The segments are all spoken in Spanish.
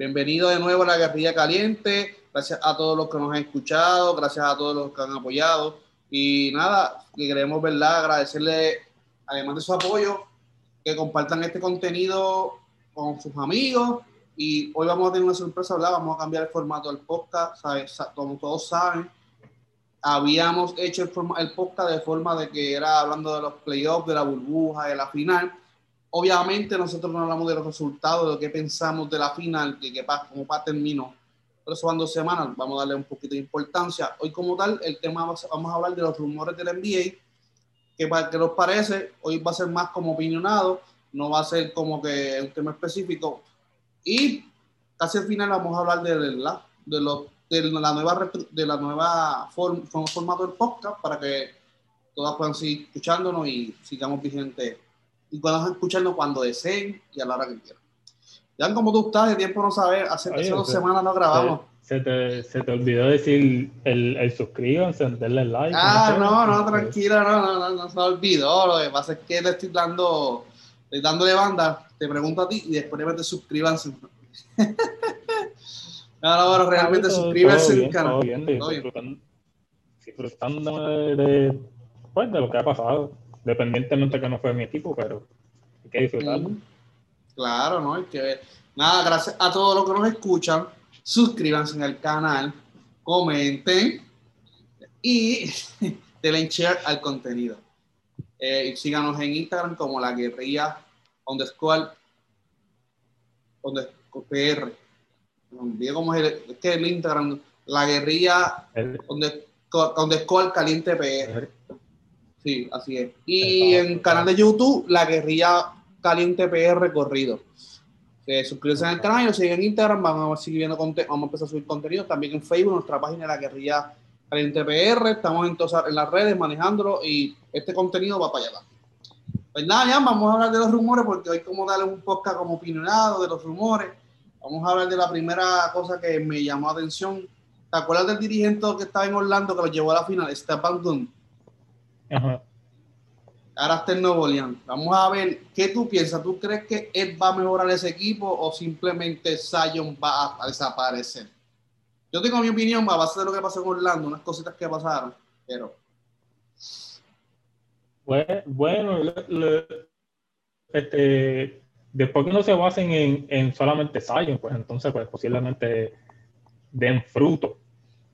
Bienvenido de nuevo a la Guerrilla Caliente. Gracias a todos los que nos han escuchado, gracias a todos los que han apoyado. Y nada, que queremos, ¿verdad? Agradecerle, además de su apoyo, que compartan este contenido con sus amigos. Y hoy vamos a tener una sorpresa, ¿verdad? Vamos a cambiar el formato del podcast, ¿sabes? Como todos saben, habíamos hecho el, el podcast de forma de que era hablando de los playoffs, de la burbuja, de la final Obviamente nosotros no hablamos de los resultados, de lo que pensamos de la final, de que cómo va terminó. Pero eso van dos semanas, vamos a darle un poquito de importancia. Hoy como tal, el tema, vamos a hablar de los rumores del NBA, que nos parece, hoy va a ser más como opinionado, no va a ser como que un tema específico. Y casi al final vamos a hablar de, la, de, los, de la nueva, de la nueva formato del podcast para que todas puedan seguir escuchándonos y sigamos vigentes y cuando escuchando cuando deseen y a la hora que quieran. Ya como tú estás, de tiempo no sabes, hace, dos semanas no grabamos. Se, te, se te olvidó decir el, el suscríbanse, darle like. Ah, no, no, tranquila, no, no, no, no se olvidó. Lo que pasa es que le estoy dando, estoy dándole banda, te pregunto a ti y después te suscríbanse. no, no, realmente suscríbanse al canal. Bien, disfrutando, disfrutando de, pues, de lo que ha pasado dependientemente que no fue mi equipo, pero hay que disfrutarlo. Claro, ¿no? Hay que ver. Nada, gracias a todos los que nos escuchan. Suscríbanse al canal, comenten y denle share al contenido. Eh, y síganos en Instagram como la guerrilla underscore, underscore PR. No cómo es el, es que el Instagram, la guerrilla underscore, underscore caliente PR. Sí, así es. Y en canal de YouTube, La Guerrilla Caliente PR Corrido. Se suscríbanse al canal y nos siguen en Instagram, vamos a seguir viendo vamos a empezar a subir contenido. También en Facebook, nuestra página La Guerrilla Caliente PR. Estamos en, en las redes manejándolo y este contenido va para allá. Pues nada, ya vamos a hablar de los rumores porque hoy como darle un podcast como opinionado de los rumores. Vamos a hablar de la primera cosa que me llamó la atención. ¿Te acuerdas del dirigente que estaba en Orlando que lo llevó a la final? Stephen Dunn Ahora está en Nuevo León. Vamos a ver qué tú piensas. ¿Tú crees que él va a mejorar ese equipo o simplemente Zion va a, desaparecer? Yo tengo mi opinión a base de lo que pasó en Orlando, unas cositas que pasaron, pero. Bueno, este, después que no se basen en, en solamente Zion, pues entonces pues posiblemente den fruto.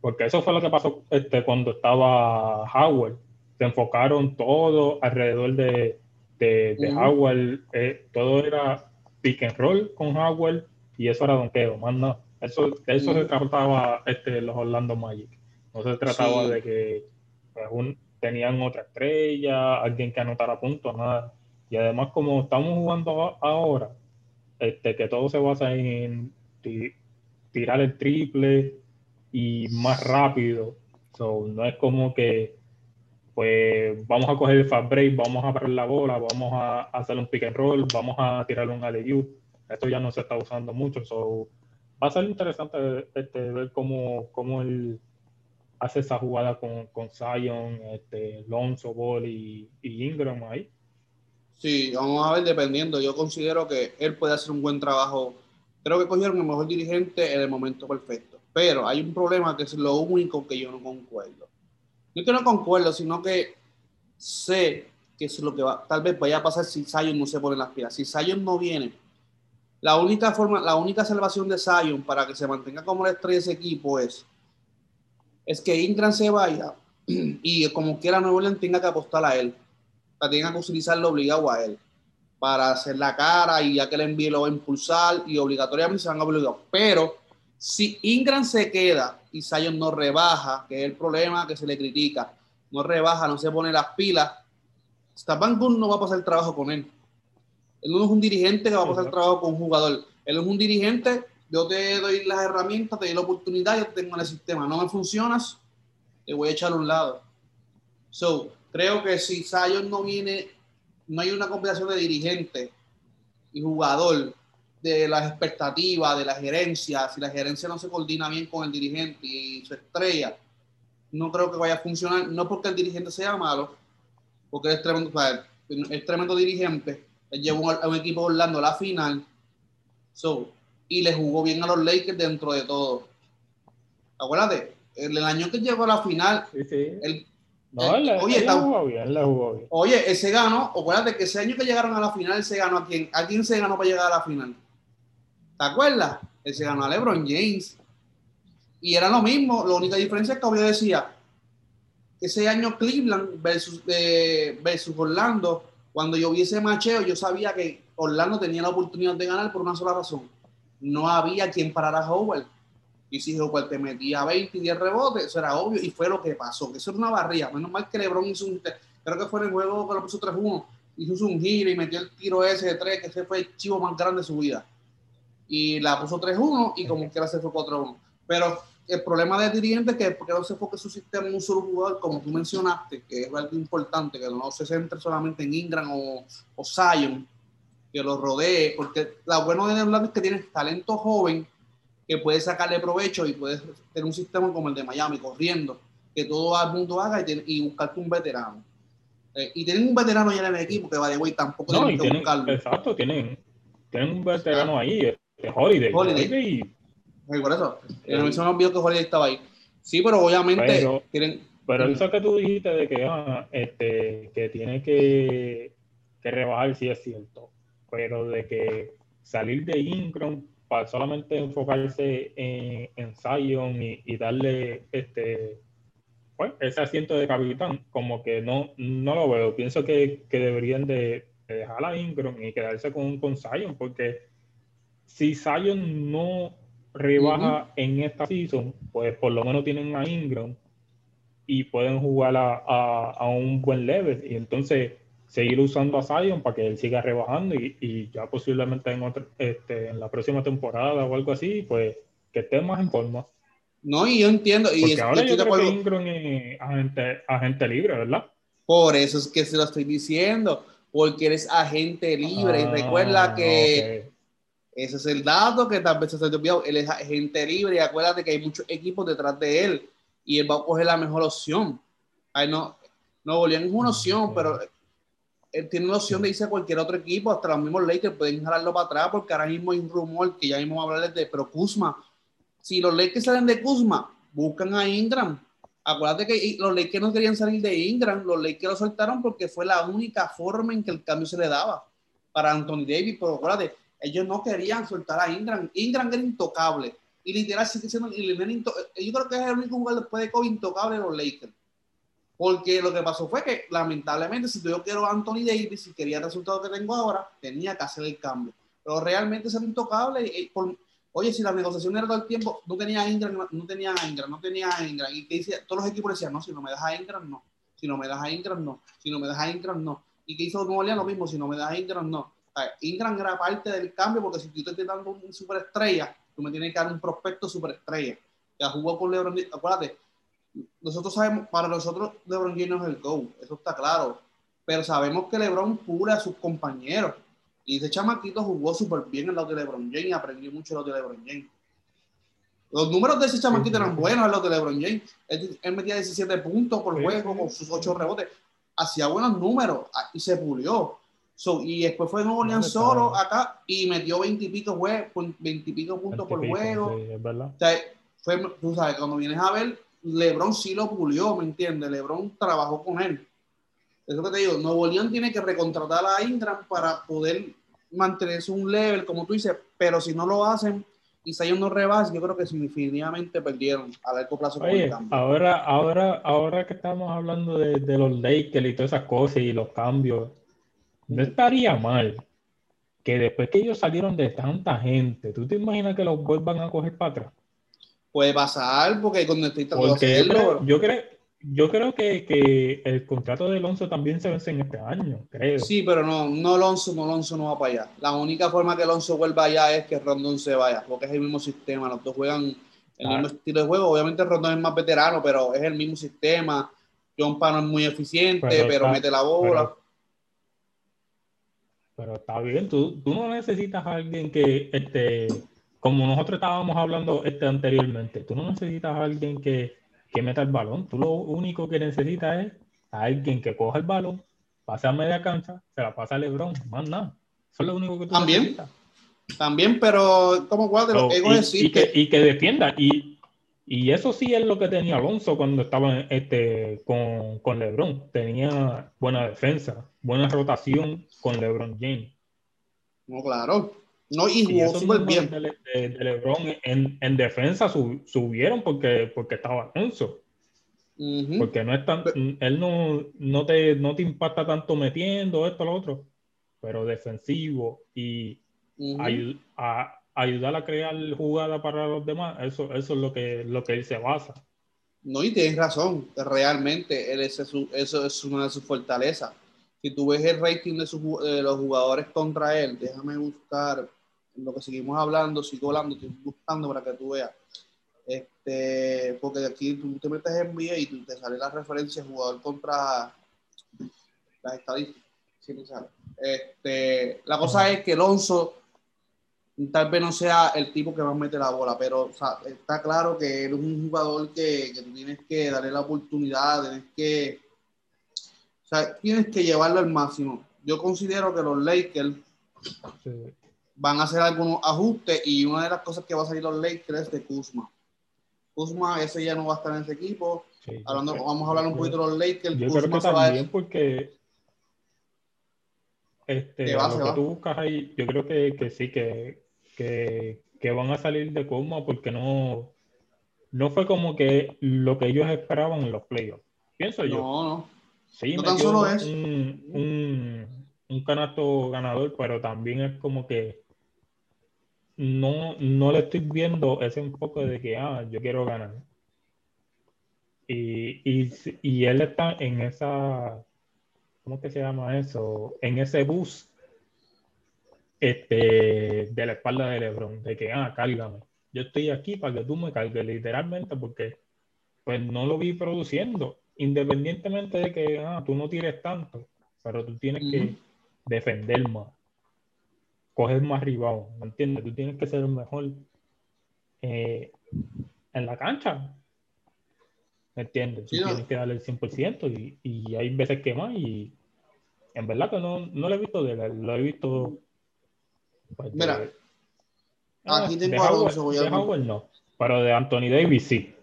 Porque eso fue lo que pasó este, cuando estaba Howard se enfocaron todo alrededor de, de, Howard. Eh, todo era pick and roll con Howard y eso era donqueo, más no. Eso, eso se trataba este, los Orlando Magic. No se trataba de que pues, tenían otra estrella, alguien que anotara puntos, nada. Y además, como estamos jugando ahora, este, que todo se basa en tirar el triple y más rápido. no es como que pues vamos a coger el fast break, vamos a parar la bola, vamos a hacer un pick and roll, vamos a tirar un alley Esto ya no se está usando mucho, so va a ser interesante este, ver cómo, cómo él hace esa jugada con, con Zion, este, Lonzo Ball y, Ingram ahí. Sí, vamos a ver dependiendo. Yo considero que él puede hacer un buen trabajo. Creo que cogieron el mejor dirigente en el momento perfecto. Pero hay un problema que es lo único que yo no concuerdo no que no concuerdo, sino que sé que es lo que va, tal vez vaya a pasar si Zion no se pone las pilas. Si Zion no viene, la única forma, la única salvación de Zion para que se mantenga como la estrella de ese equipo es, es que Ingram se vaya y como quiera Nuevo Orleans tenga que apostar a él, para tenga que utilizarlo obligado a él para hacer la cara y ya que el envío lo a impulsar y obligatoriamente se van a obligar. Pero si Ingram se queda y Zion no rebaja, que es el problema que se le critica, no rebaja, no se pone las pilas, Stapan no va a pasar el trabajo con él. Él no es un dirigente que va a pasar el trabajo con un jugador. Él es un dirigente, yo te doy las herramientas, te doy la oportunidad, yo te tengo en el sistema. No me funcionas, te voy a echar a un lado. So, creo que si Zion no viene, no hay una combinación de dirigente y jugador de las expectativas, de la gerencia, si la gerencia no se coordina bien con el dirigente y su estrella, no creo que vaya a funcionar, no porque el dirigente sea malo, porque es tremendo, es tremendo dirigente, él llevó a un equipo Orlando a la final, so, y le jugó bien a los Lakers dentro de todo. Acuérdate, el, año que llegó a la final, Sí, sí. el, No, él oye, la está- jugó bien, la jugó bien. oye, ese ganó, acuérdate que ese año que llegaron a la final, se ganó a quién, a quién se ganó para llegar a la final. ¿Te acuerdas? Él se ganó a LeBron James. Y era lo mismo, la única diferencia es que obvio decía, ese año Cleveland versus, eh, versus Orlando, cuando yo vi ese macheo, yo sabía que Orlando tenía la oportunidad de ganar por una sola razón. No había quien parara a Howard. Y si Howard te metía 20 y 10 rebotes, eso era obvio y fue lo que pasó, que eso era una barría. Menos mal que LeBron hizo un, creo que fue en el juego que lo puso 3-1, hizo un giro y metió el tiro ese de 3, que ese fue el chivo más grande de su vida. Y la puso 3-1 y como quiera se fue 4-1. Pero el problema de dirigente es que porque no se enfoque su sistema en un solo jugador, como tú mencionaste, que es algo importante, que no se centre solamente en Ingram o, o Zion, que lo rodee, porque lo bueno de Orlando es que tienes talento joven que puede sacarle provecho y puedes tener un sistema como el de Miami, corriendo, que todo el mundo haga y, y buscarte un veterano. Eh, y tienen un veterano ya en el equipo que va de güey, tampoco No, tienen que tienen, buscarlo. exacto, tienen, tienen un veterano ahí, este, Holiday. Holiday. Holiday, Sí, por eso. Eh, Eh, se me olvidó que Holiday estaba ahí. Sí, pero obviamente Pero- tienen. Pero eso que tú dijiste de que, ah, este, que tiene que, que rebajar, sí es cierto. Pero de que salir de Ingram para solamente enfocarse en, en Zion y, y darle este, pues, ese asiento de capitán, como que no, no lo veo. Pienso que, que deberían de, de dejar a Ingram y quedarse con, con Zion, porque si Zion no rebaja en esta season, pues por lo menos tienen a Ingram y pueden jugar a, a- a un buen level y entonces seguir usando a Zion para que él siga rebajando y, y ya posiblemente en, otra, este, en la próxima temporada o algo así, pues que esté más en forma. No, y yo entiendo. Y Porque es- ahora yo creo que acuerdo. Ingram es agente, agente libre, ¿verdad? Por eso es que se lo estoy diciendo. Porque eres agente libre. y Ah, recuerda que. Ese es el dato que tal vez se ha olvidado. Él es agente libre y acuérdate que hay muchos equipos detrás de él. Y él va a coger la mejor opción. Ay, no, Nuevo León es una opción, pero él tiene la opción de irse a cualquier otro equipo. Hasta los mismos Lakers pueden jalarlo para atrás porque ahora mismo hay un rumor que ya mismo vamos a hablarles de, pero Kuzma, si los Lakers salen de Kuzma, buscan a Ingram. Acuérdate que los Lakers no querían salir de Ingram, los Lakers lo soltaron porque fue la única forma en que el cambio se le daba para Anthony Davis, pero acuérdate, ellos no querían soltar a Ingram. Ingram era intocable. Y literal yo creo que es el único jugador después de Kobe intocable de los Lakers. Porque lo que pasó fue que, lamentablemente, si yo quiero a Anthony Davis y quería el resultado que tengo ahora, tenía que hacer el cambio. Pero realmente ser intocable, y- por- oye, si la negociación era todo el tiempo, no tenía Ingram, no tenía Ingram, no tenía Ingram. Y que dice, todos los equipos decían, no, si no me das a Ingram, no. Si no me das a Ingram, no. Si no me das a Ingram, no. Y que hizo Nuevo Orleans lo mismo, si no me das a Ingram, no. Ingram era parte del cambio porque si tú te estás dando un superestrella, tú me tienes que dar un prospecto superestrella. Ya jugó con LeBron, acuérdate, nosotros sabemos, para nosotros LeBron James no es el GO, eso está claro. Pero sabemos que LeBron pule a sus compañeros. Y ese chamaquito jugó súper bien en lado de LeBron James y aprendió mucho en lado de LeBron James. Los números de ese chamaquito eran buenos en los de LeBron James. Él, él metía 17 puntos por juego con sus 8 rebotes. Hacía buenos números ah, y se pulió. So, y después fue Nuevo Orleans solo acá y metió 20 y pico, jue- 20 y pico puntos por Veintipico, juego. sí, es verdad. O sea, fue, tú sabes, cuando vienes a ver, LeBron sí lo pulió, ¿me entiendes? LeBron trabajó con él. Es lo que te digo, Nuevo León tiene que recontratar a Ingram para poder mantenerse un level, como tú dices, pero si no lo hacen y Zion no rebasa, yo creo que definitivamente perdieron a largo plazo con el Oye, cambio. ahora, ahora, ahora que estamos hablando de, de los Lakers y todas esas cosas y los cambios, no estaría mal que después que ellos salieron de tanta gente, ¿tú te imaginas que los vuelvan a coger para atrás? Puede pasar, porque cuando estoy tratando de yo creo, yo creo, yo creo que, que el contrato de Alonso también se vence en este año, creo. Sí, pero no, no Alonso, no Alonso no va para allá. La única forma que Alonso vuelva allá es que Rondón se vaya, porque es el mismo sistema, los dos juegan el mismo estilo de juego. Obviamente Rondón es más veterano, pero es el mismo sistema. John Pano es muy eficiente, Pero pero, está- mete la bola. pero- Pero está bien, tú, tú no necesitas a alguien que, este, como nosotros estábamos hablando este anteriormente, tú no necesitas a alguien que, que meta el balón. Tú lo único que necesitas es a alguien que coja el balón, pase a media cancha, se la pasa a LeBron, más nada. Eso es lo único que tú También. necesitas. También, pero como cuál de los egos y, y, que, y que defienda. Y, y eso sí es lo que tenía Alonso cuando estaba este, con, con LeBron. Tenía buena defensa, buena rotación con LeBron James. No, claro. No, y jugó súper bien. De, LeBron en, en defensa subieron porque, porque estaba Alonso. Porque no es tan, él no, no, te, no te impacta tanto metiendo esto, lo otro, pero defensivo y a, ayudar a crear jugada para los demás, eso, eso es lo que, lo que él se basa. No, y tienes razón, realmente él es eso es una de sus fortalezas. Si tú ves el rating de, de los jugadores contra él, déjame buscar lo que seguimos hablando, sigo hablando, estoy buscando para que tú veas este, porque aquí tú te metes en VIA y te sale la referencia jugador contra las estadísticas. Este, la cosa es que Alonso tal vez no sea el tipo que va a meter la bola, pero está claro que él es un jugador que, que, tú tienes que darle la oportunidad, tienes que, o sea, tienes que llevarlo al máximo. Yo considero que los Lakers van a hacer algunos ajustes y una de las cosas que va a salir los Lakers es de Kuzma. Kuzma, ese ya no va a estar en ese equipo. Hablando, vamos a hablar un poquito de los Lakers. Yo creo que también porque este, lo que tú buscas ahí, yo creo que, que sí, que, que, que, van a salir de Kuzma porque no, no fue como que lo que ellos esperaban en los playoffs. Pienso yo. No, no. Sí, no tan solo es. Un, un, un canasto ganador, pero también es como que no, no le estoy viendo ese enfoque de que, ah, yo quiero ganar. Y, y, y él está en esa, ¿cómo que se llama eso? En ese bus este, de la espalda de Lebron, de que, ah, cálgame. Yo estoy aquí para que tú me cargues, literalmente, porque pues no lo vi produciendo, independientemente de que, ah, tú no tires tanto, pero tú tienes que defender más coger más ribado, ¿me entiendes? Tú tienes que ser el mejor eh, en la cancha, ¿me entiendes? Tú tienes que darle el 100% y, y hay veces que más y en verdad que no, no lo he visto de él, lo he visto... Pues, Mira, aquí tengo a Howard, de Howard no, pero de Anthony Davis sí.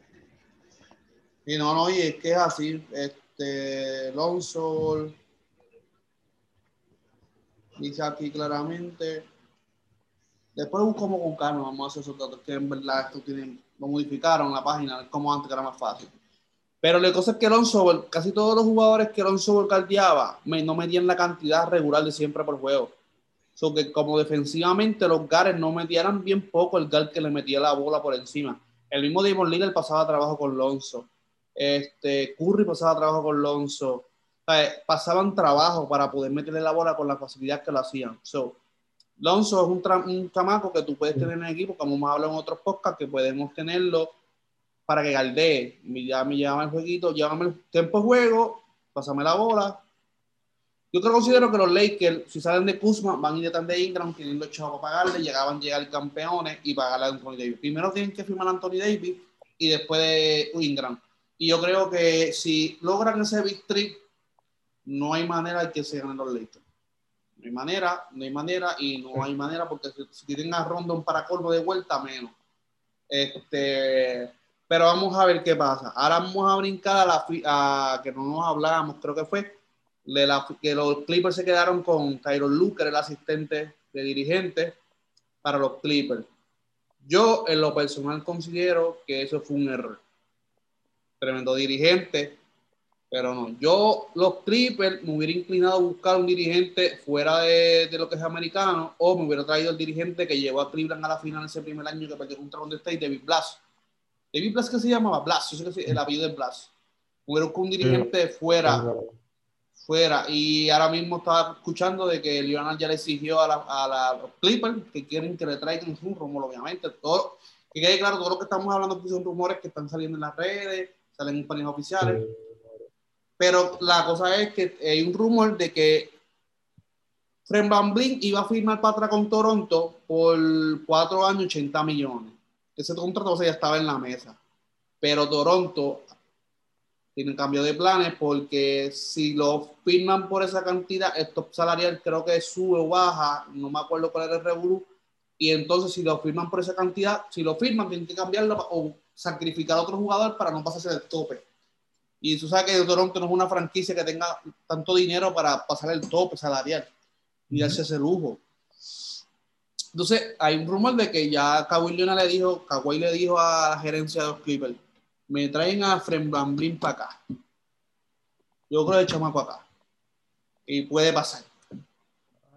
Y no, no, y es que es así, este, Lonzo dice aquí claramente. Después buscamos con calma, vamos a hacer esos datos que en verdad esto tienen, lo modificaron la página, como antes que era más fácil. Pero la cosa es que Alonso, casi todos los jugadores que Alonso guardiaba no medían la cantidad regular de siempre por juego. So que como defensivamente los Gares no metieran bien poco el Gar que le metía la bola por encima. El mismo Damon Lillard pasaba trabajo con Alonso. Este, Curry pasaba trabajo con Alonso pasaban trabajo para poder meterle la bola con la facilidad que lo hacían. So, Lonzo es un, un chamaco que tú puedes tener en el equipo, como hemos hablado en otros podcasts, que podemos tenerlo para que galdee. Ya me llama el jueguito, llámame el tiempo de juego, pásame la bola. Yo creo, considero que los Lakers, si salen de Kuzma, van a ir detrás de Ingram, teniendo chavo para pagarle, llegaban a llegar campeones y pagarle a Anthony Davis. Primero tienen que firmar a Anthony Davis y después de Ingram. Y yo creo que si logran ese victory no hay manera de que se ganen los Lakers. No hay manera, no hay manera y no hay manera porque si, tienen a Rondon para colmo de vuelta, menos. Este, pero vamos a ver qué pasa. Ahora vamos a brincar a la a, que no nos hablábamos, creo que fue de la, que los Clippers se quedaron con Tyron Luker, el asistente de dirigente para los Clippers. Yo en lo personal considero que eso fue un error. Tremendo dirigente, pero no, yo los Clippers me hubiera inclinado a buscar un dirigente fuera de, de, lo que es americano o me hubiera traído el dirigente que llevó a Cleveland a la final ese primer año que perdió contra Golden State, David Blas. David Blas, ¿qué se llamaba? Blas, yo sé que el apellido de Blas. Hubiera buscado un dirigente fuera, fuera. Y ahora mismo estaba escuchando de que Leonard ya le exigió a, la, a la, los Clippers que quieren que le traigan un rumor, obviamente. Todo, que quede claro, todo lo que estamos hablando son rumores que están saliendo en las redes, salen en páginas oficiales. Pero la cosa es que hay un rumor de que Fred Van iba a firmar para atrás con Toronto por cuatro años, 80 millones. Ese contrato ya estaba en la mesa. Pero Toronto tiene un cambio de planes porque si lo firman por esa cantidad, el top salarial creo que sube o baja, no me acuerdo cuál era el revolú, y entonces si lo firman por esa cantidad, si lo firman, tienen que cambiarlo o sacrificar a otro jugador para no pasarse del tope. Y tú sabes que Toronto no es una franquicia que tenga tanto dinero para pasar el tope salarial y darse ese lujo. Entonces, hay un rumor de que ya Kawhi Leonard le dijo, Kawhi le dijo a la gerencia de los Clippers, me traen a Fred Van para acá. Yo creo que chamaco acá. Y puede pasar.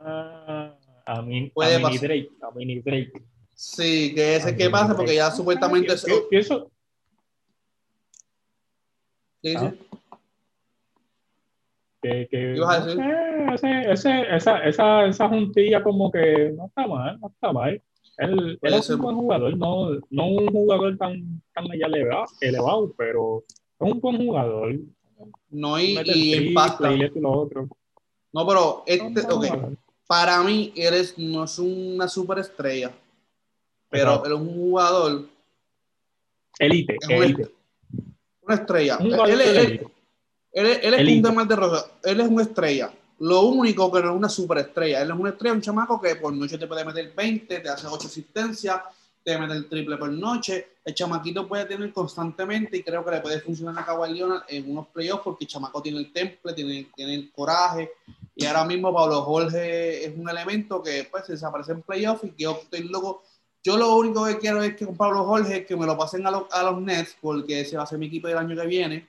Ah, a mí, puede a pasar. Drake, a mini Drake. Sí, que ese que pasa porque ya supuestamente... eso, ¿Qué Que, que ese, ese, esa, esa, esa juntilla como que no está mal, no está mal. Él, él es un buen jugador, no, no un jugador tan, tan elevado, elevado, pero es un buen jugador. No, y, y impacta. Y lo otro. No, pero este, okay. para mí, eres, no es una superestrella, pero él es un jugador. Elite, elite. Una estrella. él, él, él, es un tema de rosa. Él es una estrella. Lo único que no es una superestrella. Él es una estrella, un chamaco que por noche te puede meter 20, te hace 8 asistencias, te mete el triple por noche. El chamaquito puede tener constantemente y creo que le puede funcionar a Kawhi en unos playoffs porque el chamaco tiene el temple, tiene, tiene el coraje. Y ahora mismo Pablo Jorge es un elemento que pues desaparece en playoffs y que yo estoy loco yo lo único que quiero es que con Pablo Jorge, que me lo pasen a, a, los Nets, porque ese va a ser mi equipo del año que viene.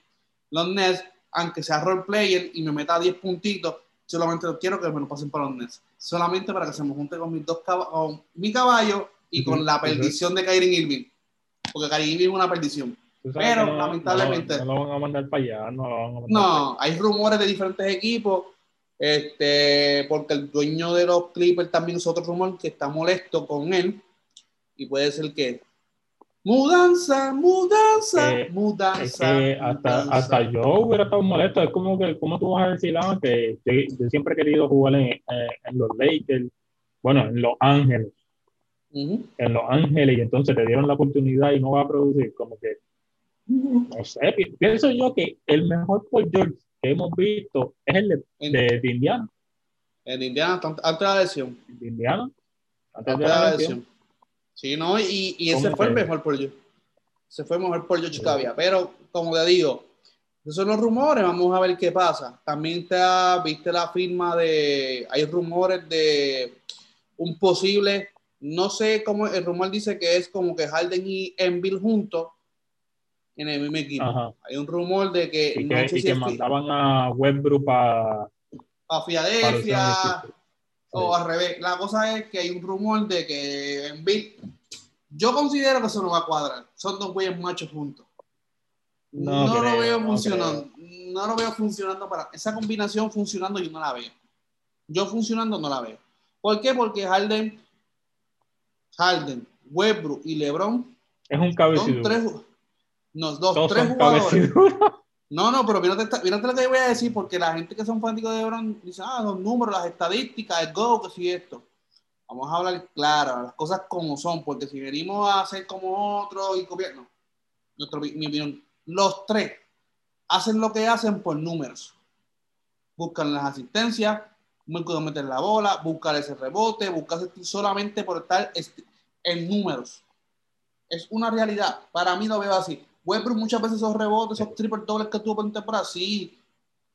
Los Nets, aunque sea role player y me meta 10 puntitos, solamente quiero que me lo pasen para los Nets. Solamente para que se me junte con, mis dos con mi caballo y con la perdición de Kyrie Irving. Porque Kyrie Irving es una perdición. Pero lamentablemente. No, lo van a mandar para allá. No, no hay rumores de diferentes equipos. Este, porque el dueño de los Clippers también es otro rumor que está molesto con él y puede ser que mudanza, mudanza, eh, mudanza, hasta, hasta yo hubiera estado molesto. Es como que, ¿cómo tú vas a decir ah, que yo, siempre he querido jugar en, eh, en, los Lakers, bueno, en Los Ángeles, en Los Ángeles, y entonces te dieron la oportunidad y no va a producir, como que, no sé, pienso yo que el mejor por George que hemos visto es el de, de, Indiana. En Indiana, de. De Indiana, antes, de la lesión. Sí, no, y, y ese fue el mejor por yo. Se fue mejor por yo todavía. Pero, como te digo, esos son los rumores, vamos a ver qué pasa. También te viste la firma de, hay rumores de un posible, no sé cómo, el rumor dice que es como que Harden y Enville juntos en el mismo equipo. Hay un rumor de que... Y que, y que mandaban a Westbrook a... A Filadelfia o al revés. La cosa es que hay un rumor de que en Bill, yo considero que eso no va a cuadrar. Son dos güeyes machos juntos. No, lo veo funcionando. No lo veo funcionando para esa combinación funcionando. Yo no la veo. Yo funcionando no la veo. ¿Por qué? Porque Harden, Harden, Westbrook y LeBron es un cabecito. tres, no, dos, tres jugadores. No, no, pero mírate, lo que voy a decir, porque la gente que son fanáticos de LeBron dice, ah, los números, las estadísticas, el go, que sí esto. Vamos a hablar claro, las cosas como son, porque si venimos a hacer como otros y copiar, no. Nuestro, mi opinión, los tres hacen lo que hacen por números. Buscan las asistencias, muy meter la bola, buscar ese rebote, buscar solamente por estar en números. Es una realidad. Para mí lo veo así. Westbrook muchas veces esos rebotes, esos triple dobles que tuvo en temporada, sí,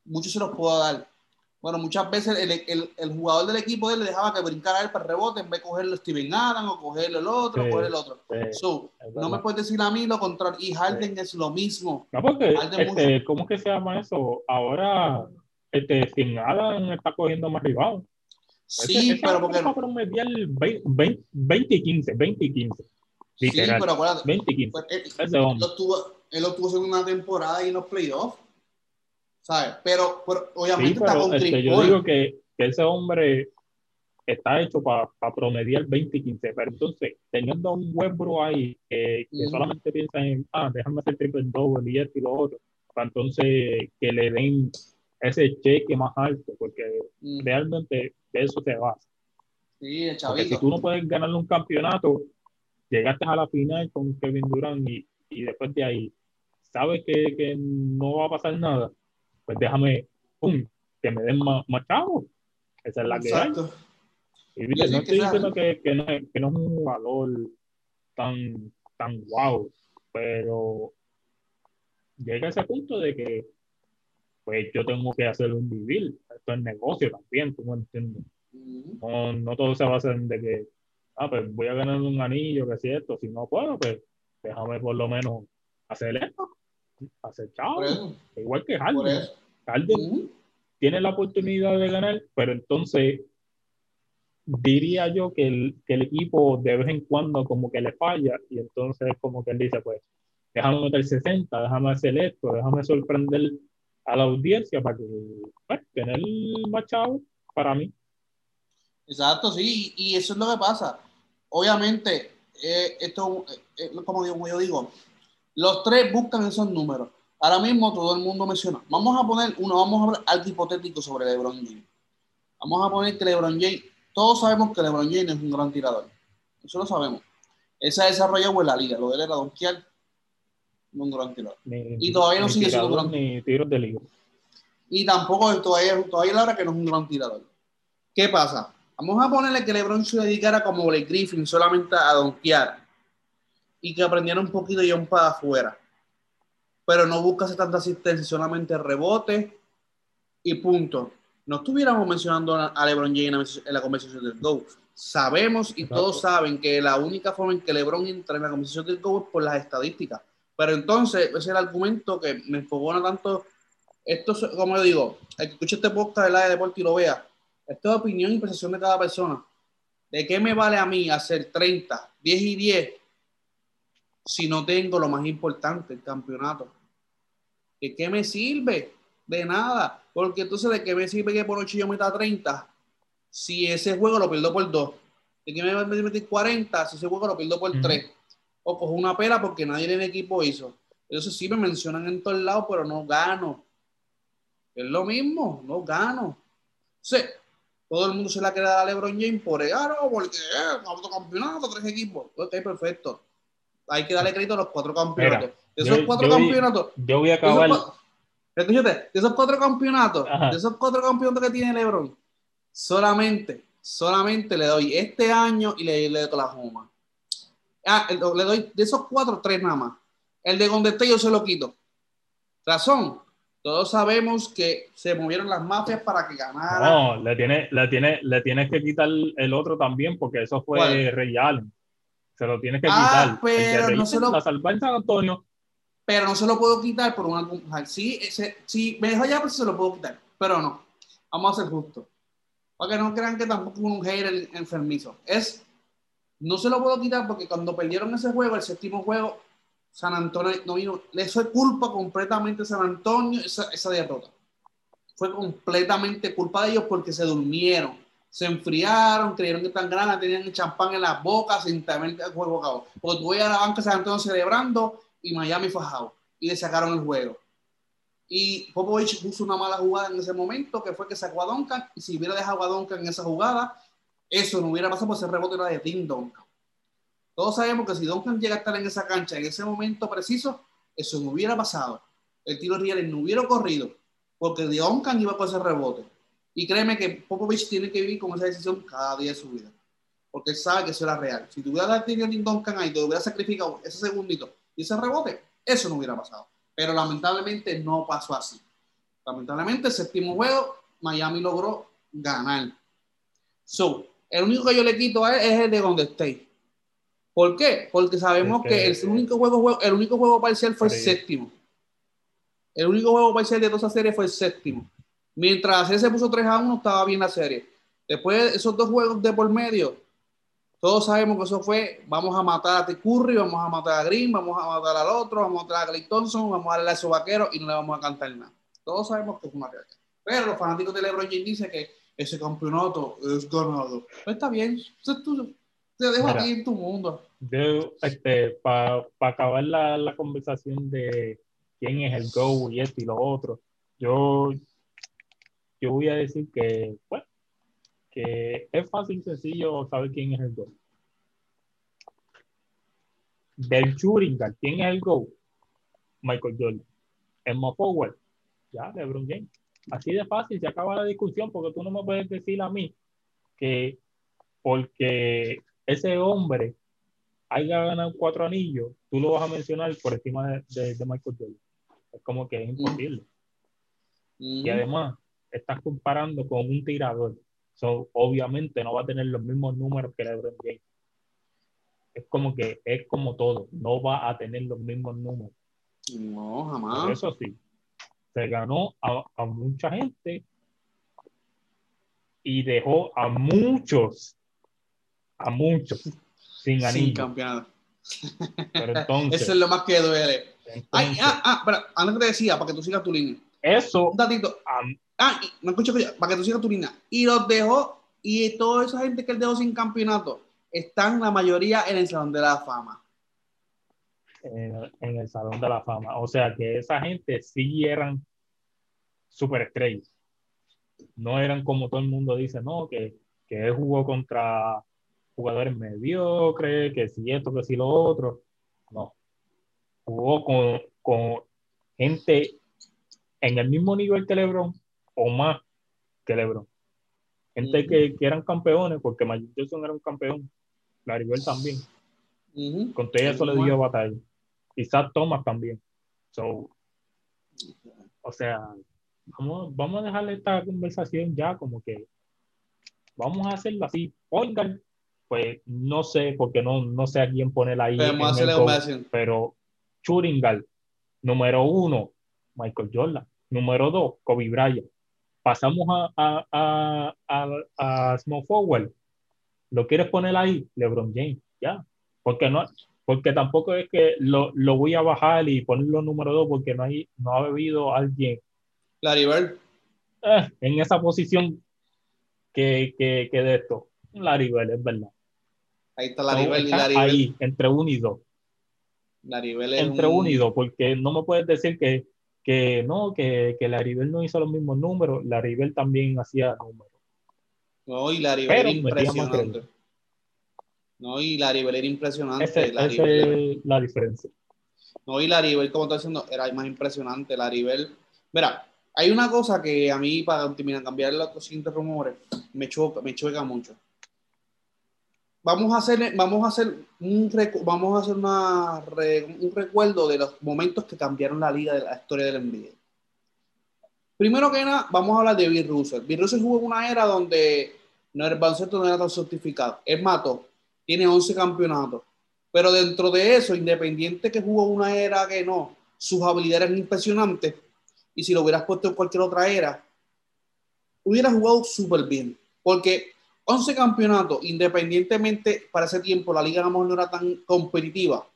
muchos se los puedo dar. Bueno, muchas veces el, el, el, jugador del equipo de él le dejaba que brincara a él para el rebote en vez de cogerlo Steven Adams o cogerlo el otro, o coger el otro. no me puedes decir a mí lo contrario. Y Harden es lo mismo. No, porque, este, ¿cómo que se llama eso? Ahora, este, Steven Adams está cogiendo más rival. Sí, pero porque... 20, 20 y 15, 20 y 15. Sí, pero acuérdate. 20 15. Pues, él, él, lo tuvo, él lo tuvo en una temporada y en los playoffs. ¿Sabes? Pero, pero obviamente sí, pero, está con este, Yo digo que, que, ese hombre está hecho para pa promediar 20 y 15. Pero entonces, teniendo un Westbrook ahí que, que mm. solamente piensa en, ah, déjame hacer triple double y esto y lo otro, para entonces que le den ese cheque más alto, porque mm. realmente de eso se basa. Sí, el porque si tú no puedes ganarle un campeonato, llegaste a la final con Kevin Durant y, y después de ahí sabes que, que, no va a pasar nada, pues déjame, que me den más, más chavos. Esa es la que hay. Y no estoy diciendo que, que, no, que no es un valor tan, tan guau, pero llega a ese punto de que pues yo tengo que hacer un vivir. Esto es negocio también, tú me entiendes. No, no todo se basa en de que, ah, pues voy a ganar un anillo, que es cierto. Si no puedo, pues déjame por lo menos hacer esto, hacer chao. Igual que Harden. Harden tiene la oportunidad de ganar, pero entonces diría yo que el, que el equipo de vez en cuando como que le falla y entonces como que él dice, pues déjame meter 60, déjame hacer esto, déjame sorprender a la audiencia para que pues, tener más para mí. Exacto, sí, y eso es lo que pasa. Obviamente, eh, esto, eh, como yo digo, los tres buscan esos números. Ahora mismo todo el mundo menciona. Vamos a poner uno, vamos a hablar algo hipotético sobre LeBron James. Vamos a poner que LeBron James, todos sabemos que LeBron James es un gran tirador. Eso lo sabemos. Esa desarrollado en la liga. Lo de él era donkear un gran tirador. y todavía no sigue siendo un gran ni tiros de liga. Y tampoco todavía, todavía la hora que no es un gran tirador. ¿Qué pasa? Vamos a ponerle que LeBron se dedicara como Blake Griffin solamente a donkear y que aprendiera un poquito ya un para afuera. Pero no buscase tanta asistencia, solamente rebote y punto. No estuviéramos mencionando a LeBron James en la conversación del GO. Sabemos y todos saben que la única forma en que LeBron entra en la conversación del GO es por las estadísticas. Pero entonces, ese es el argumento que me enfogona tanto. Esto, como yo digo, el que escuche este podcast de la de deporte y lo vea, esto es opinión y percepción de cada persona. ¿De qué me vale a mí hacer 30, 10 y 10 si no tengo lo más importante, el campeonato? ¿De qué me sirve? De nada. Porque entonces, ¿de qué me sirve que por 8 yo meta 30 si ese juego lo pierdo por 2? ¿De qué me va a meter 40 si ese juego lo pierdo por 3? o cojo una pera porque nadie en el equipo hizo. Eso sí me mencionan en todos lados, pero no gano. Es lo mismo, no gano. Sí, todo el mundo se la queda a LeBron James por ah, no, porque eh, campeonato, tres equipos. Ok, perfecto. Hay que darle crédito a los cuatro campeonatos. de esos cuatro campeonatos. Yo voy a acabar. Escúchate, de esos cuatro campeonatos, de esos cuatro campeonatos que tiene LeBron, solamente, solamente le doy este año y le, le doy la Joma. Ah, le doy de esos cuatro, tres nada más. El de donde yo se lo quito. Razón. Todos sabemos que se movieron las mafias para que ganara. No, le, tiene, le, tiene, le tienes que quitar el otro también, porque eso fue real Se lo tienes que ah, quitar. Pero no se lo... La salva en San Antonio. Pero no se lo puedo quitar por una. Sí, si me deja ya, pues se lo puedo quitar. Pero no. Vamos a ser justos. Para que no crean que tampoco un hater enfermizo. Es no se lo puedo quitar porque cuando perdieron ese juego, el séptimo juego, San Antonio no vino. Le fue culpa completamente a San Antonio esa, esa derrota. Fue completamente culpa de ellos porque se durmieron, se enfriaron, creyeron que tan grandes, tenían el champán en las bocas sin tener el juego acabado. Porque voy a la banca San Antonio celebrando y Miami fajado y le sacaron el juego. Y Popovich puso una mala jugada en ese momento que fue que sacó a Duncan y si hubiera dejado a Duncan en esa jugada, eso no hubiera pasado por ese rebote era de Tim Duncan. Todos sabemos que si Duncan llega a estar en esa cancha en ese momento preciso, eso no hubiera pasado. El tiro real no hubiera corrido porque Duncan iba con ese rebote. Y créeme que Popovich tiene que vivir con esa decisión cada día de su vida. Porque él sabe que eso era real. Si tuviera dado Tim Duncan ahí, te hubiera sacrificado ese segundito y ese rebote, eso no hubiera pasado. Pero lamentablemente no pasó así. Lamentablemente, el séptimo juego, Miami logró ganar. So, el único que yo le quito a es el de Golden State. ¿Por qué? Porque sabemos que, el, único juego, el único juego parcial fue el séptimo. El único juego parcial de toda esa serie fue el séptimo. Mientras ese se puso 3 a 1, estaba bien la serie. Después de esos dos juegos de por medio, todos sabemos que eso fue, vamos a matar a T. Curry, vamos a matar a Green, vamos a matar al otro, vamos a matar a Clay Thompson, vamos a darle a esos vaqueros y no le vamos a cantar nada. Todos sabemos que es una realidad. Pero los fanáticos de LeBron James dicen que ese campeonato es ganado. Pues está bien, tú, te dejo aquí en tu mundo. este, Para acabar la, la, conversación de quién es el Go y esto y lo otro, yo, yo voy a decir que, bueno, que es fácil y sencillo saber quién es el Go. Del Churinga, ¿quién es el Go? Michael Jordan. Emma Forward, ya, LeBron James. Así de fácil se acaba la discusión porque tú no me puedes decir a mí que porque ese hombre haya ganado cuatro anillos, tú lo vas a mencionar por encima de, Michael Jordan. Es como que es imposible. Y además, estás comparando con un tirador. So, obviamente no va a tener los mismos números que LeBron James. Es como que es como todo, no va a tener los mismos números. No, jamás. eso sí, se ganó a, a mucha gente y dejó a muchos, a muchos sin anillo. Sin campeonato. Pero entonces. Eso es lo más que duele. Ay, ah, ah, pero antes te decía, para que tú sigas tu línea. Eso. Un datito. ah, no escucho, para que tú sigas tu línea. Y los dejó, y toda esa gente que él dejó sin campeonato, están la mayoría en el Salón de la Fama. En, el Salón de la Fama. O sea que esa gente sí eran superestrellas. No eran como todo el mundo dice, no, que, que él jugó contra jugadores mediocres, que si esto, que si lo otro. No. Jugó con, con gente en el mismo nivel que LeBron o más que LeBron. Gente que, que, eran campeones, porque Magic Johnson era un campeón. Larry también. Con todo eso le dio batalla. Quizás Thomas también. So, o sea, vamos, vamos a dejarle esta conversación ya como que vamos a hacerlo así. Oigan, pues no sé, porque no, no sé a quién poner ahí. pero Churingal, número uno, Michael Jordan. Número dos, Kobe Bryant. Pasamos a, a, a, a, Small Forward. ¿Lo quieres poner ahí? LeBron James, ya. Porque no, porque tampoco es que lo, lo, voy a bajar y ponerlo número dos porque no hay, no ha habido alguien. Larry Bird. Eh, en esa posición que, que, que de esto. Larry Bird, es verdad. Ahí está Laribel y Laribel. Ahí, entre uno y dos. Laribel entre uno y dos, porque no me puedes decir que, que no, que, que Laribel no hizo los mismos números, Laribel también hacía números. No, y Laribel era impresionante. No, y Laribel era impresionante. Esa es la diferencia. No, y Laribel, como está diciendo, era más impresionante. Laribel, mira, hay una cosa que a mí, para terminar, cambiar los siguientes rumores, me choca, me choca mucho vamos a hacer, vamos a hacer un, vamos a hacer una, un recuerdo de los momentos que cambiaron la liga de la historia del NBA. Primero que nada, vamos a hablar de Bill Russell. Bill Russell jugó en una era donde no, el baloncesto no era tan certificado. Es mato, tiene 11 campeonatos. Pero dentro de eso, independiente que jugó una era que no, sus habilidades eran impresionantes. Y si lo hubieras puesto en cualquier otra era, hubiera jugado súper bien. Porque 11 campeonatos, independientemente para ese tiempo la liga no era tan competitiva,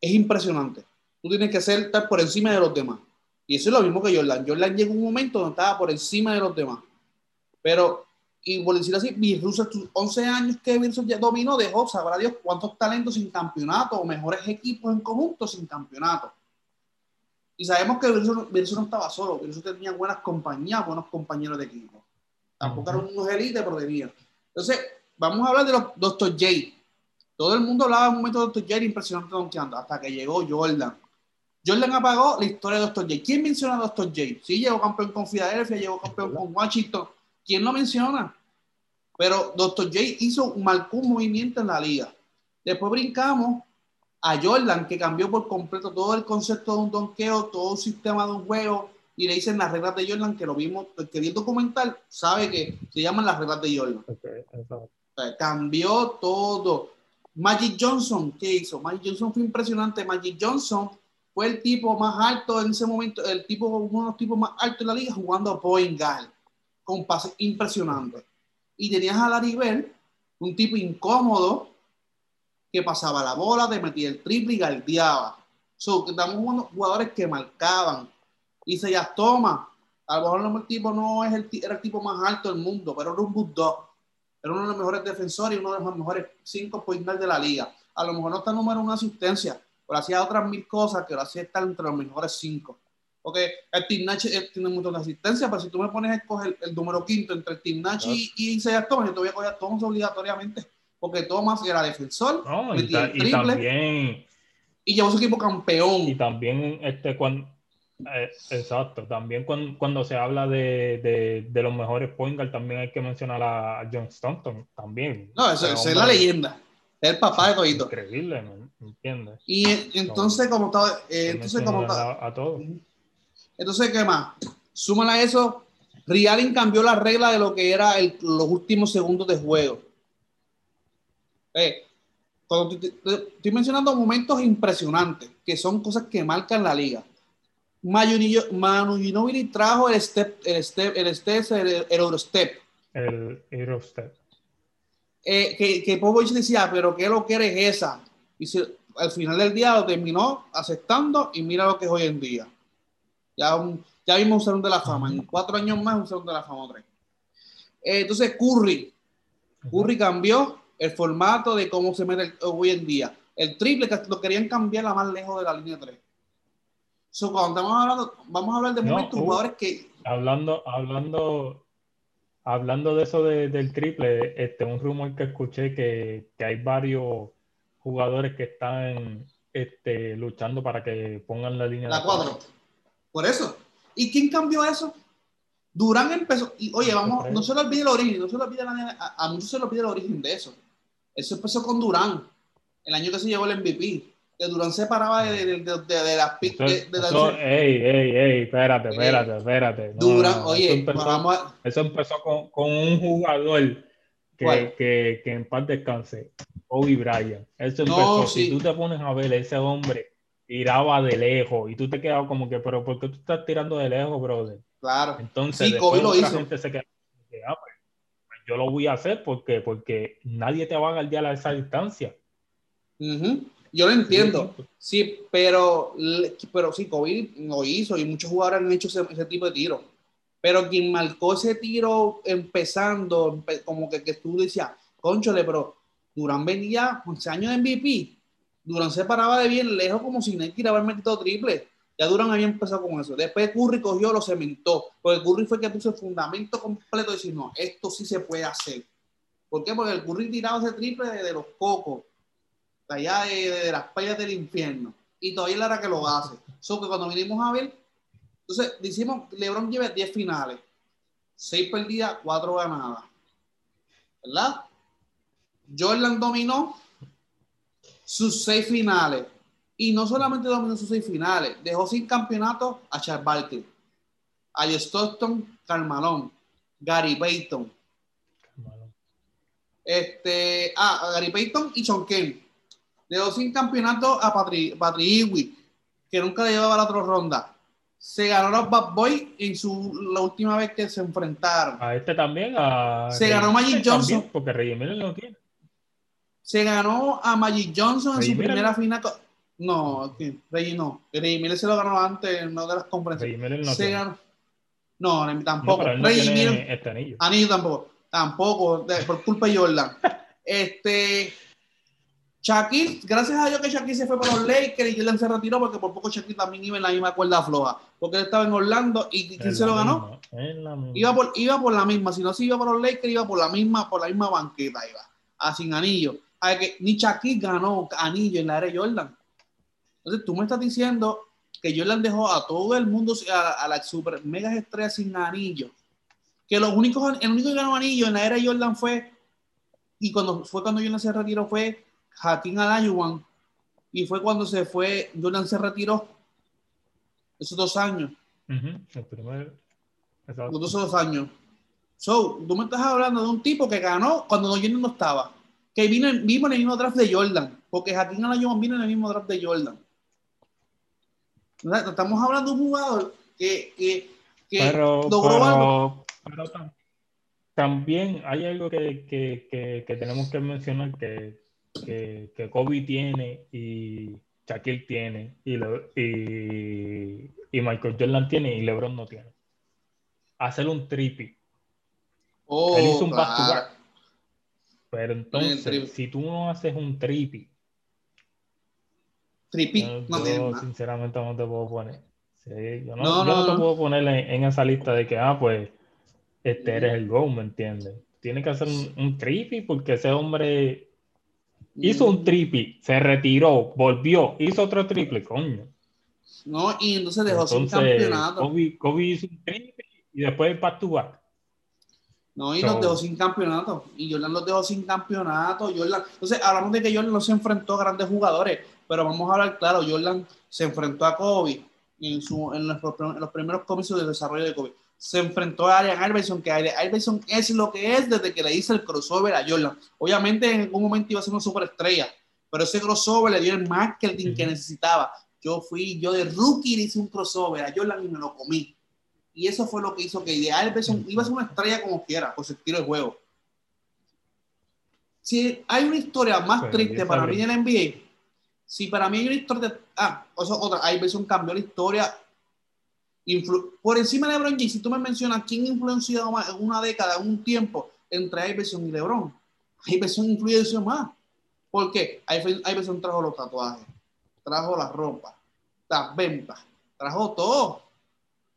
es impresionante. Tú tienes que ser, estar por encima de los demás. Y eso es lo mismo que Jordan. Jordan llegó un momento donde estaba por encima de los demás. Pero, y por decir así, tus 11 años que Virus ya dominó, dejó, sabrá Dios cuántos talentos sin campeonato o mejores equipos en conjunto sin campeonato. Y sabemos que Virus no estaba solo, Virus tenía buenas compañías, buenos compañeros de equipo. Tampoco eran unos élites, pero tenían. Entonces, vamos a hablar de los Dr. J. Todo el mundo hablaba en un momento de Dr. J impresionante donkeando, hasta que llegó Jordan. Jordan apagó la historia de Dr. J. ¿Quién menciona a Dr. J? Sí, llegó campeón con Filadelfia, llegó campeón con Washington. ¿Quién lo menciona? Pero Dr. J hizo, marcó un movimiento en la liga. Después brincamos a Jordan, que cambió por completo todo el concepto de un donqueo, todo el sistema de un juego, y le dicen las reglas de Jordan, que lo vimos, el que vio el documental sabe que se llaman las reglas de Jordan. cambió todo. Magic Johnson, ¿qué hizo? Magic Johnson fue impresionante. Magic Johnson fue el tipo más alto en ese momento, el tipo, uno de los tipos más altos de la liga jugando a point guard, con pases impresionantes. Y tenías a Larry Bird, un tipo incómodo, que pasaba la bola, te metía el triple y galdeaba. So, estamos jugadores que marcaban, y se ya toma. A lo mejor el tipo no es el, era el tipo más alto del mundo, pero era un bulldog. Era uno de los mejores defensores y uno de los mejores cinco point de la liga. A lo mejor no está número una asistencia, pero hacía otras mil cosas que lo hacía estar entre los mejores cinco. Porque el Team Nash eh, tiene un montón de asistencia, pero si tú me pones a escoger el número quinto entre el Team y, y Isaiah Thomas, yo te voy a coger a Thomas obligatoriamente, porque Thomas era defensor, y, y, también, y llevó su equipo campeón. Y también este, cuando, Eh, exacto, también cuando, cuando, se habla de, de, de los mejores point también hay que mencionar a John Stockton también. No, esa es la leyenda. Es el papá de Todito. Increíble, ¿me entiendes? Y entonces, como estaba. Eh, entonces, como a, a todos. Entonces, ¿qué más? Súmala a eso. Rialin cambió la regla de lo que era el, los últimos segundos de juego. Eh, estoy mencionando momentos impresionantes, que son cosas que marcan la liga. Manu Ginobili trajo el step, el step, el step, el, Eurostep. El Eurostep. Eh, que, que Popovich decía, pero ¿qué lo que eres esa? Y al final del día lo terminó aceptando y mira lo que es hoy en día. Ya, ya vimos un salón de la fama. En cuatro años más, un salón de la fama tres. Eh, entonces, Curry. Curry cambió el formato de cómo se mete hoy en día. El triple que lo querían cambiar a más lejos de la línea 3. Cuando estamos hablando, vamos a hablar de momentos uh, jugadores que. Hablando, hablando, hablando de eso del triple, este, un rumor que escuché que, que hay varios jugadores que están este, luchando para que pongan la línea. La 4. Por eso. ¿Y quién cambió eso? Durán empezó. Y oye, vamos, no se lo olvide el origen, no se lo olvide a, a muchos se lo olvide el origen de eso. Eso empezó con Durán, el año que se llevó el MVP. Que Durán se paraba de, de, de, de las pistas. ey, ey, ey, espérate, espérate, espérate. Durán, oye, eso empezó, eso empezó con, con, un jugador que, que, que, en paz descanse, Kobe Bryant. Eso empezó. Si tú te pones a ver, ese hombre tiraba de lejos y tú te quedabas como que, pero ¿por qué tú estás tirando de lejos, brother? Claro. Entonces, sí, lo hizo. Gente se queda, ah, pues, yo lo voy a hacer porque, porque nadie te va a guardiar a esa distancia. Yo lo entiendo, sí, pero, pero sí, Kobe lo hizo y muchos jugadores han hecho ese, tipo de tiro. Pero quien marcó ese tiro empezando, como que, que tú decías, conchole, pero Durán venía 11 años de MVP. Durán se paraba de bien lejos como si Nike haber metido triple. Ya Durán había empezado con eso. Después Curry cogió, lo cementó. Porque Curry fue que puso el fundamento completo y decir, no, esto sí se puede hacer. ¿Por qué? Porque el Curry tiraba ese triple de, los cocos, de allá de, las playas del infierno. Y todavía él era que lo hace. So que cuando vinimos a ver, entonces decimos, LeBron lleva 10 finales, 6 perdidas, 4 ganadas. ¿Verdad? Jordan dominó sus 6 finales y no solamente dominó sus seis finales, dejó sin campeonato a Charles Barkley, a Stockton, Carmalón, Gary Payton. Este, ah, Gary Payton y Sean Kemp. Dejó sin campeonato a Patrick, Patrick que nunca le llevaba la otra ronda. Se ganó los Bad Boys en su, la última vez que se enfrentaron. A este también. A se ganó Magic Johnson. porque Reggie Miller no tiene. Se ganó a Magic Johnson en su primera final. No, Reggie no. Reggie Miller se lo ganó antes, no de las conferencias. Reggie Miller no. Se ganó. No, tampoco. No, Reggie Miller. Este anillo. Anillo tampoco. Tampoco, por culpa de Jordan. este. Shaquille, gracias a Dios que Shaquille se fue para los Lakers y Jordan se retiró porque por poco Shaquille también iba en la misma cuerda floja. Porque él estaba en Orlando y ¿quién se lo ganó? Iba por, iba por la misma. Si no se iba por los Lakers, iba por la misma, por la misma banqueta. Iba. A sin anillo. A que ni Shaquille ganó anillo en la era de Jordan. Entonces tú me estás diciendo que Jordan dejó a todo el mundo, a, las super megas estrellas sin anillo. Que los únicos, el único que ganó anillo en la era de Jordan fue, y cuando fue cuando Jordan se retiró, fue Hakim Olajuwon. Y fue cuando se fue, Jordan se retiró. Esos dos años. El primer. Esos dos años. So, tú me estás hablando de un tipo que ganó cuando Jordan no estaba. Que vino, vino en el mismo draft de Jordan. Porque Hakim Olajuwon vino en el mismo draft de Jordan. Estamos hablando de un jugador que, que, que pero, logró pero, también hay algo que, que, que, tenemos que mencionar que, que, Kobe tiene y Shaquille tiene y, y, y, Michael Jordan tiene y LeBron no tiene. Hacer un trippy. Oh, Él hizo un back to back. Pero entonces, si tú no haces un trippy Tripi, no, sinceramente no te puedo poner. yo no, no, te puedo poner en, esa lista de que, ah, pues, este eres el go, ¿me entiendes? Tiene que hacer un, un tripi porque ese hombre hizo un tripi, se retiró, volvió, hizo otro triple, coño. No, y entonces dejó sin campeonato. Kobe, Kobe hizo un triple y después el back to back. No, y los dejó sin campeonato. Y Jordan los dejó sin campeonato. Jordan, entonces, hablamos de que Jordan no se enfrentó a grandes jugadores, pero vamos a hablar claro, Jordan se enfrentó a Kobe en, su, en, los, en los primeros comicios de desarrollo de Kobe. Se enfrentó a Arian Iverson, que Iverson es lo que es desde que le hice el crossover a Jordan. Obviamente en algún momento iba a ser una superestrella, pero ese crossover le dio el marketing que necesitaba. Yo fui, yo de rookie le hice un crossover a Jordan y me lo comí. Y eso fue lo que hizo que Ideal iba a ser una estrella como quiera, por su estilo de juego. Si hay una historia más triste para mí en el NBA, si para mí hay una historia de, ah, otra, Iverson cambió la historia por encima de LeBron James, si tú me mencionas quién influenció más en una década, en un tiempo, entre Iverson y LeBron, Iverson influenció más. ¿Por qué? Iverson trajo los tatuajes, trajo la ropa, las ventas, trajo todo.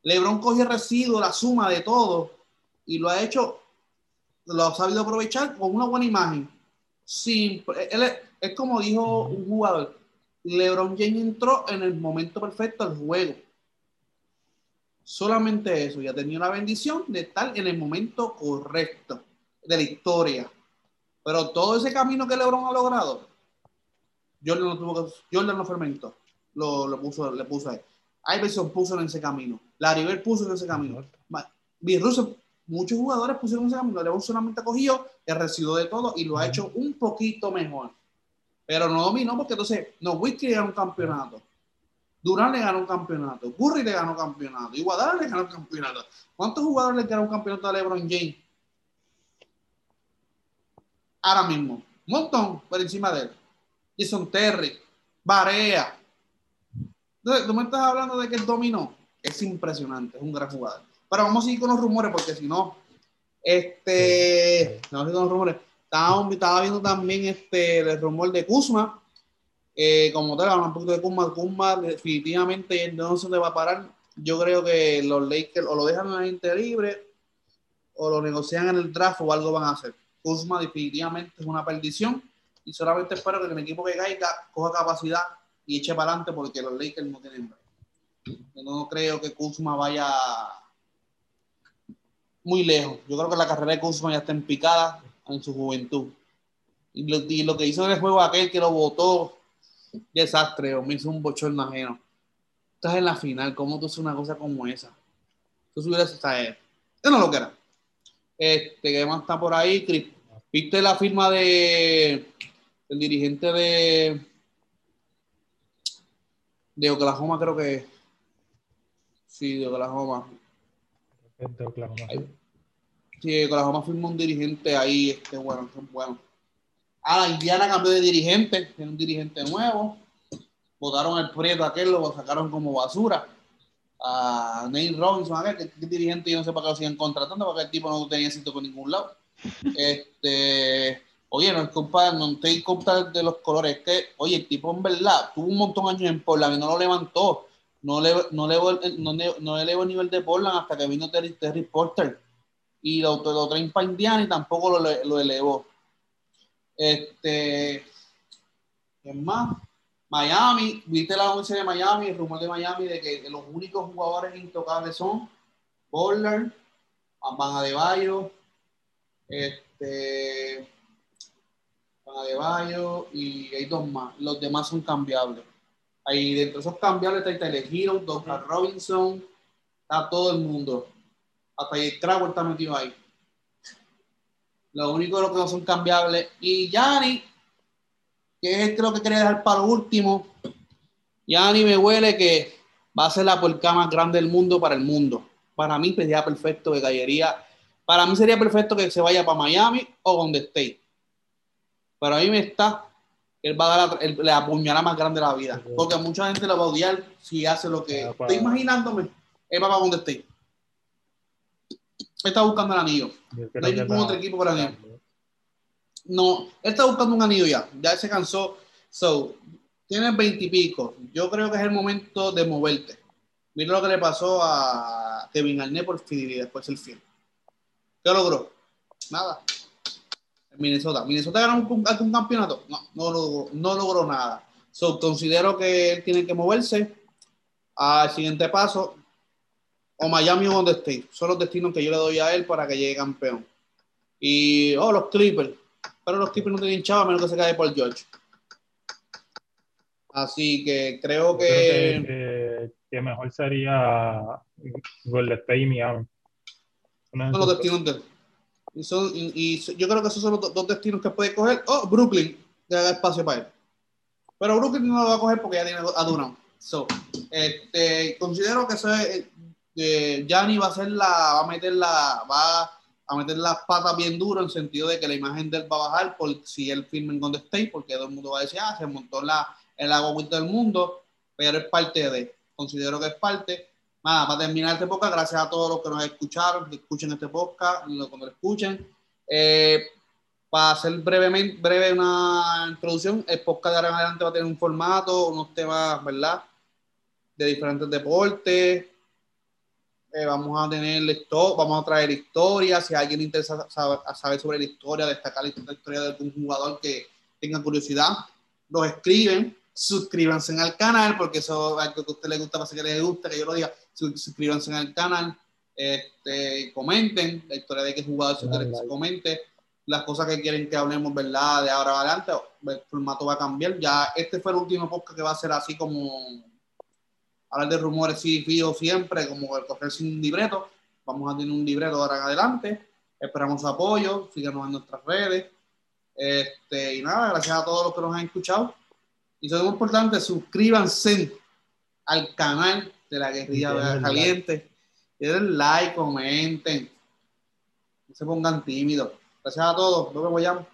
LeBron cogió el residuo, la suma de todo y lo ha hecho, lo ha sabido aprovechar con una buena imagen. Él es, como dijo un jugador, LeBron James entró en el momento perfecto al juego. Solamente eso, ya tenía la bendición de estar en el momento correcto de la historia. Pero todo ese camino que LeBron ha logrado, Jordan no tuvo Jordan no fermentó, lo, lo puso, le puso ahí. Iverson puso en ese camino. Larry Bird puso en ese camino. Bill muchos jugadores pusieron en ese camino. León solamente cogió el residuo de todo y lo ha hecho un poquito mejor. Pero no dominó porque entonces, no, Whisky ganó un campeonato. Durán le ganó un campeonato. Curry le ganó un campeonato. Iguadala le ganó un campeonato. ¿Cuántos jugadores le ganó un campeonato a LeBron James? Ahora mismo. Un montón por encima de él. Jason Terry, Barea, entonces, tú me estás hablando de que el dominó. Es impresionante, es un gran jugador. Pero vamos a seguir con los rumores, porque si no, este, vamos a con los rumores. Estaba, estaba, viendo también este, el rumor de Kuzma. Eh, como tal, un poquito de Kuzma. Kuzma definitivamente no se le va a parar. Yo creo que los Lakers o lo dejan en la gente libre o lo negocian en el draft o algo van a hacer. Kuzma definitivamente es una perdición y solamente espero que el equipo que caiga coja capacidad y eche para adelante porque los Lakers no tienen Yo no creo que Kuzma vaya muy lejos. Yo creo que la carrera de Kuzma ya está en picada en su juventud. Y lo, que hizo en el juego aquel que lo votó, desastre, o me hizo un bochorno ajeno. Estás en la final, ¿cómo tú haces una cosa como esa? Tú subieras esa él. Yo no lo quiera. Este, que más está por ahí, ¿Viste la firma de el dirigente de de Oklahoma creo que sí, de Oklahoma. De Oklahoma. Sí, Oklahoma firmó un dirigente ahí, este, bueno, son buenos. Ah, Indiana cambió de dirigente, tiene un dirigente nuevo. Votaron el Prieto aquel, lo sacaron como basura. A Nate Robinson, aquel, que, dirigente yo no sé para qué lo siguen contratando, porque el tipo no tenía sitio por ningún lado. Este, Oye, no es culpa, no te culpa de los colores, es que, oye, el tipo en verdad tuvo un montón de años en Portland y no lo levantó. No, le, no, elevó, no, no elevó el nivel de Portland hasta que vino Terry, Terry Porter. Y lo, lo traen para Indiana y tampoco lo, lo elevó. Este, es más, Miami, viste la noticia de Miami, el rumor de Miami de que los únicos jugadores intocables son Portland, Van Adebayo, este, de Bayo y hay dos más. Los demás son cambiables. Ahí dentro de esos cambiables está Tyler Hero, Dr. Robinson, está todo el mundo. Hasta el Crowell está metido ahí. Lo único lo que no son cambiables. Y Yanni, que es lo que quería dejar para último. Yanni me huele que va a ser la puerca más grande del mundo para el mundo. Para mí sería perfecto que caería. Para mí sería perfecto que se vaya para Miami o donde esté pero a mí me está, él va a dar la, apuñalada más grande de la vida. Porque mucha gente lo va a odiar si hace lo que. Estoy imaginándome, él va para donde esté. Él está buscando el anillo. No hay ningún otro equipo para él. No, él está buscando un anillo ya. Ya se cansó. So, tienes veintipico. Yo creo que es el momento de moverte. Mira lo que le pasó a Kevin Arnett por fidelidad después del film. ¿Qué logró? Nada. Minnesota. ¿Minnesota ganó un, un campeonato? No, no logró, no logró nada. So, considero que él tiene que moverse. al siguiente paso, o Miami o Golden State. Son los destinos que yo le doy a él para que llegue campeón. Y, oh, los Clippers. Pero los Clippers no tienen chavo a menos que se cae por George. Así que creo que, que, mejor sería Golden State y Miami. Son los destinos de y, yo creo que esos son los dos destinos que puede coger. Oh, Brooklyn, que haga espacio para él. Pero Brooklyn no lo va a coger porque ya tiene a Durant. So, este, considero que eso es, Gianni va a hacer la, va a meter la, va a meter las patas bien duro en sentido de que la imagen de él va a bajar por si él firma en Golden State, porque todo el mundo va a decir, ah, se montó la, el agua del mundo, pero es parte de, considero que es parte. Nada, para terminar este podcast, gracias a todos los que nos escucharon, que escuchen este podcast, los que lo escuchen. Eh, para hacer brevemente, breve una introducción, el podcast de ahora en adelante va a tener un formato, unos temas, ¿verdad? De diferentes deportes. Eh, vamos a tener esto, vamos a traer historias. Si a alguien le interesa saber, sobre la historia, destacar la historia de algún jugador que tenga curiosidad, los escriben. Suscríbanse al canal, porque eso es algo que a usted le gusta, para que le gusta, que yo lo diga. Suscríbanse al canal, este, comenten la historia de qué jugador se comente las cosas que quieren que hablemos, ¿verdad? De ahora adelante, el formato va a cambiar. Ya este fue el último podcast que va a ser así como hablar de rumores, sí, fío siempre, como el coger sin libreto. Vamos a tener un libreto ahora en adelante. Esperamos su apoyo, síganos en nuestras redes. Este, y nada, gracias a todos los que nos han escuchado. Y eso es muy importante, suscríbanse al canal de la guerrilla caliente. Den like, comenten. No se pongan tímidos. Gracias a todos. Nos vemos ya.